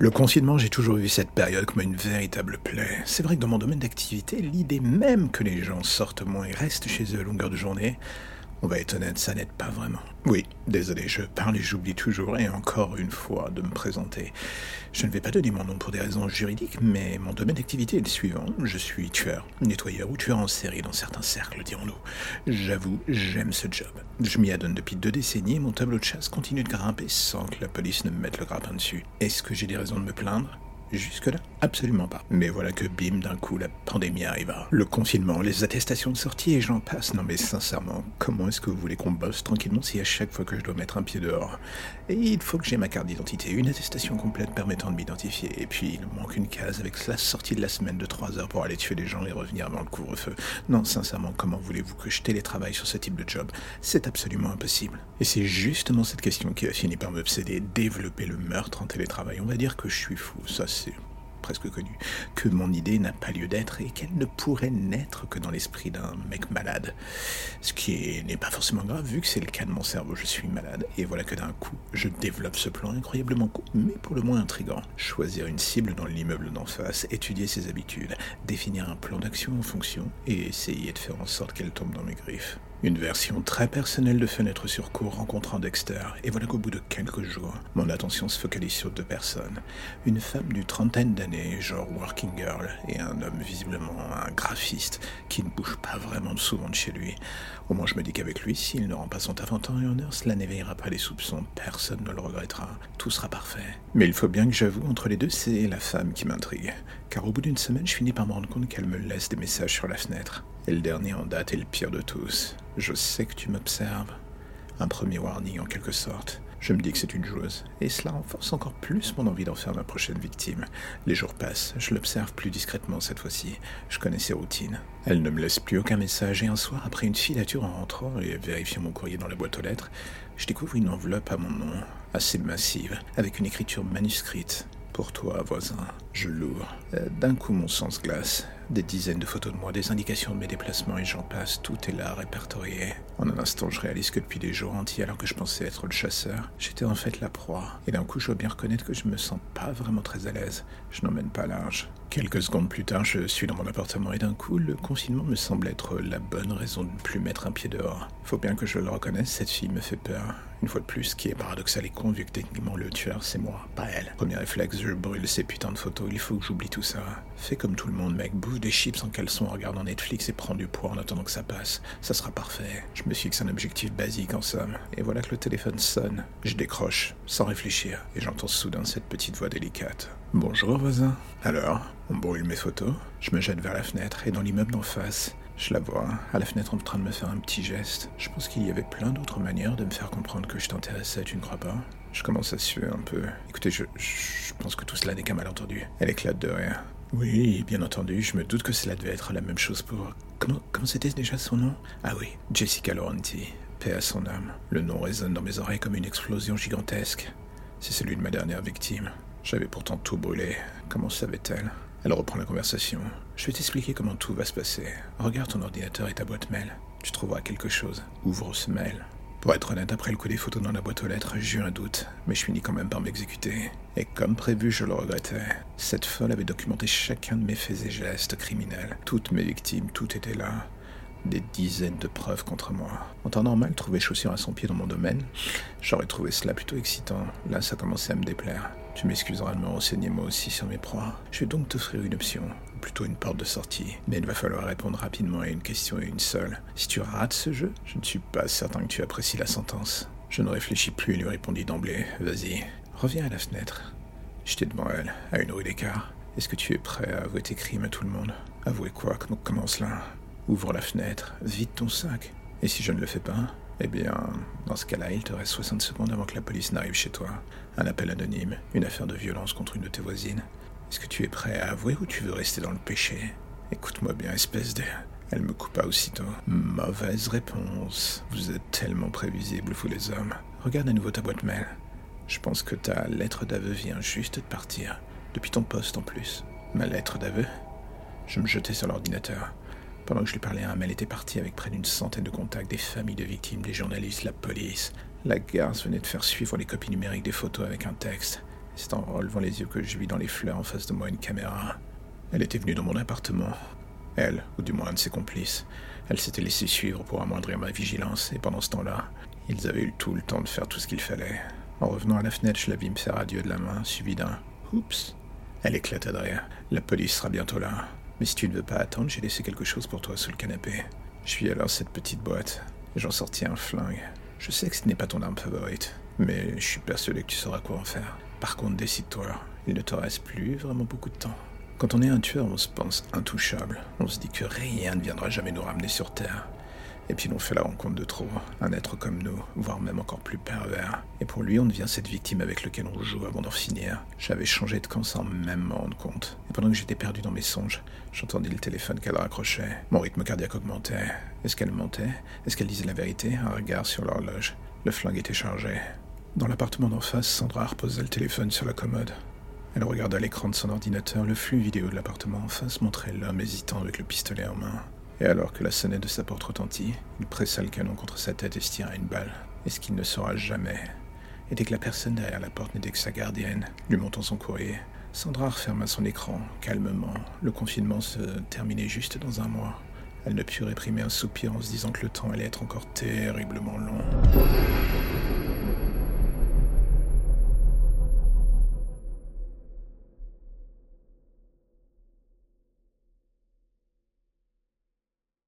Le confinement, j'ai toujours vu cette période comme une véritable plaie. C'est vrai que dans mon domaine d'activité, l'idée même que les gens sortent moins et restent chez eux à longueur de journée, on va être honnête, ça n'aide pas vraiment. Oui, désolé, je parle et j'oublie toujours, et encore une fois, de me présenter. Je ne vais pas donner mon nom pour des raisons juridiques, mais mon domaine d'activité est le suivant. Je suis tueur, nettoyeur ou tueur en série dans certains cercles, dirons-nous. J'avoue, j'aime ce job. Je m'y adonne depuis deux décennies et mon tableau de chasse continue de grimper sans que la police ne me mette le grappin dessus. Est-ce que j'ai des raisons de me plaindre? Jusque-là, absolument pas. Mais voilà que bim, d'un coup, la pandémie arriva. Le confinement, les attestations de sortie et j'en passe. Non mais sincèrement, comment est-ce que vous voulez qu'on bosse tranquillement si à chaque fois que je dois mettre un pied dehors Et il faut que j'ai ma carte d'identité, une attestation complète permettant de m'identifier. Et puis, il manque une case avec la sortie de la semaine de 3 heures pour aller tuer des gens et revenir avant le couvre-feu. Non, sincèrement, comment voulez-vous que je télétravaille sur ce type de job? C'est absolument impossible. Et c'est justement cette question qui a fini par m'obséder. Développer le meurtre en télétravail. On va dire que je suis fou, ça presque connu, que mon idée n'a pas lieu d'être et qu'elle ne pourrait naître que dans l'esprit d'un mec malade. Ce qui n'est pas forcément grave vu que c'est le cas de mon cerveau, je suis malade. Et voilà que d'un coup, je développe ce plan incroyablement court, mais pour le moins intrigant. Choisir une cible dans l'immeuble d'en face, étudier ses habitudes, définir un plan d'action en fonction et essayer de faire en sorte qu'elle tombe dans mes griffes. Une version très personnelle de Fenêtre sur cour rencontrant Dexter, et voilà qu'au bout de quelques jours, mon attention se focalise sur deux personnes. Une femme d'une trentaine d'années, genre working girl, et un homme visiblement un graphiste qui ne bouge pas vraiment souvent de chez lui. Au moins je me dis qu'avec lui, s'il ne rend pas son taf en temps et en heure, cela n'éveillera pas les soupçons, personne ne le regrettera, tout sera parfait. Mais il faut bien que j'avoue, entre les deux, c'est la femme qui m'intrigue. Car au bout d'une semaine, je finis par me rendre compte qu'elle me laisse des messages sur la fenêtre. Et le dernier en date est le pire de tous. Je sais que tu m'observes. Un premier warning en quelque sorte. Je me dis que c'est une joueuse, et cela renforce encore plus mon envie d'en faire ma prochaine victime. Les jours passent, je l'observe plus discrètement cette fois-ci. Je connais ses routines. Elle ne me laisse plus aucun message, et un soir, après une filature en rentrant et vérifiant mon courrier dans la boîte aux lettres, je découvre une enveloppe à mon nom, assez massive, avec une écriture manuscrite. Pour toi, voisin, je l'ouvre. Euh, d'un coup, mon sens glace. Des dizaines de photos de moi, des indications de mes déplacements et j'en passe, tout est là répertorié. En un instant, je réalise que depuis des jours entiers, alors que je pensais être le chasseur, j'étais en fait la proie. Et d'un coup, je dois bien reconnaître que je me sens pas vraiment très à l'aise. Je n'emmène pas large. Quelques secondes plus tard, je suis dans mon appartement et d'un coup, le confinement me semble être la bonne raison de ne plus mettre un pied dehors. Faut bien que je le reconnaisse, cette fille me fait peur. Une fois de plus, ce qui est paradoxal et con, vu que techniquement le tueur, c'est moi, pas elle. Premier réflexe, je brûle ces putains de photos, il faut que j'oublie tout ça. Fais comme tout le monde, mec, bouffe des chips en caleçon en regardant Netflix et prends du poids en attendant que ça passe. Ça sera parfait. Je me fixe un objectif basique en somme. Et voilà que le téléphone sonne. Je décroche, sans réfléchir, et j'entends soudain cette petite voix délicate. Bonjour voisin. Alors, on brûle mes photos, je me jette vers la fenêtre et dans l'immeuble d'en face, je la vois, à la fenêtre en train de me faire un petit geste. Je pense qu'il y avait plein d'autres manières de me faire comprendre que je t'intéressais, tu ne crois pas? Je commence à suer un peu. Écoutez, je, pense que tout cela n'est qu'un malentendu. Elle éclate de rire. Oui, bien entendu, je me doute que cela devait être la même chose pour... Comment, comment c'était déjà son nom? Ah oui, Jessica Laurenti. Paix à son âme. Le nom résonne dans mes oreilles comme une explosion gigantesque. C'est celui de ma dernière victime. J'avais pourtant tout brûlé. Comment savait-elle? Elle reprend la conversation. Je vais t'expliquer comment tout va se passer. Regarde ton ordinateur et ta boîte mail. Tu trouveras quelque chose. Ouvre ce mail. Pour être honnête, après le coup des photos dans la boîte aux lettres, j'ai eu un doute, mais je finis quand même par m'exécuter. Et comme prévu, je le regrettais. Cette folle avait documenté chacun de mes faits et gestes criminels. Toutes mes victimes, tout était là. Des dizaines de preuves contre moi. En temps normal, trouver chaussures à son pied dans mon domaine, j'aurais trouvé cela plutôt excitant. Là, ça commençait à me déplaire. Tu m'excuseras de me renseigner moi aussi sur mes proies. Je vais donc t'offrir une option, ou plutôt une porte de sortie. Mais il va falloir répondre rapidement à une question et une seule. Si tu rates ce jeu, je ne suis pas certain que tu apprécies la sentence. Je ne réfléchis plus et lui répondis d'emblée. Vas-y, reviens à la fenêtre. J'étais devant elle, à une rue d'écart. Est-ce que tu es prêt à avouer tes crimes à tout le monde? Avouer quoi Comment cela? Ouvre la fenêtre, vide ton sac. Et si je ne le fais pas? Eh bien, dans ce cas-là, il te reste 60 secondes avant que la police n'arrive chez toi. Un appel anonyme, une affaire de violence contre une de tes voisines. Est-ce que tu es prêt à avouer ou tu veux rester dans le péché? Écoute-moi bien, espèce de... Elle me coupa aussitôt. Mauvaise réponse. Vous êtes tellement prévisibles, vous les hommes. Regarde à nouveau ta boîte mail. Je pense que ta lettre d'aveu vient juste de partir. Depuis ton poste en plus. Ma lettre d'aveu? Je me jetais sur l'ordinateur. Pendant que je lui parlais, un mail était parti avec près d'une centaine de contacts, des familles de victimes, des journalistes, la police. La garce venait de faire suivre les copies numériques des photos avec un texte. C'est en relevant les yeux que je vis dans les fleurs en face de moi une caméra. Elle était venue dans mon appartement. Elle, ou du moins un de ses complices. Elle s'était laissée suivre pour amoindrir ma vigilance, et pendant ce temps-là, ils avaient eu tout le temps de faire tout ce qu'il fallait. En revenant à la fenêtre, je la vis me faire adieu de la main, suivi d'un Oups. Elle éclata de rire. La police sera bientôt là. Mais si tu ne veux pas attendre, j'ai laissé quelque chose pour toi sous le canapé. Je vis alors cette petite boîte, et j'en sortis un flingue. Je sais que ce n'est pas ton arme favorite, mais je suis persuadé que tu sauras quoi en faire. Par contre, décide-toi, il ne te reste plus vraiment beaucoup de temps. Quand on est un tueur, on se pense intouchable. On se dit que rien ne viendra jamais nous ramener sur Terre. Et puis l'on fait la rencontre de trop, un être comme nous, voire même encore plus pervers. Et pour lui, on devient cette victime avec laquelle on joue avant d'en finir. J'avais changé de camp sans même m'en rendre compte. Et pendant que j'étais perdu dans mes songes, j'entendis le téléphone qu'elle raccrochait. Mon rythme cardiaque augmentait. Est-ce qu'elle mentait? Est-ce qu'elle disait la vérité? Un regard sur l'horloge. Le flingue était chargé. Dans l'appartement d'en face, Sandra reposait le téléphone sur la commode. Elle regarda l'écran de son ordinateur. Le flux vidéo de l'appartement en face montrait l'homme hésitant avec le pistolet en main. Et alors que la sonnette de sa porte retentit, il pressa le canon contre sa tête et se tira une balle. Et ce qu'il ne saura jamais Et dès que la personne derrière la porte n'était que sa gardienne, lui montant son courrier. Sandra referma son écran, calmement. Le confinement se terminait juste dans un mois. Elle ne put réprimer un soupir en se disant que le temps allait être encore terriblement long.